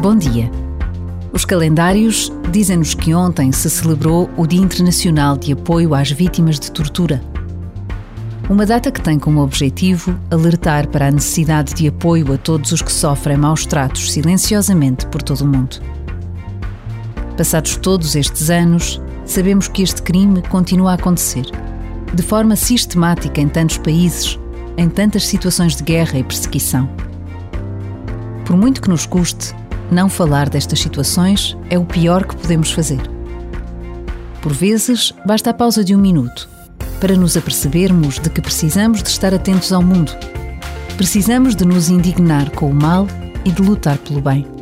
Bom dia. Os calendários dizem-nos que ontem se celebrou o Dia Internacional de Apoio às Vítimas de Tortura. Uma data que tem como objetivo alertar para a necessidade de apoio a todos os que sofrem maus tratos silenciosamente por todo o mundo. Passados todos estes anos, sabemos que este crime continua a acontecer, de forma sistemática em tantos países, em tantas situações de guerra e perseguição. Por muito que nos custe, não falar destas situações é o pior que podemos fazer. Por vezes, basta a pausa de um minuto para nos apercebermos de que precisamos de estar atentos ao mundo. Precisamos de nos indignar com o mal e de lutar pelo bem.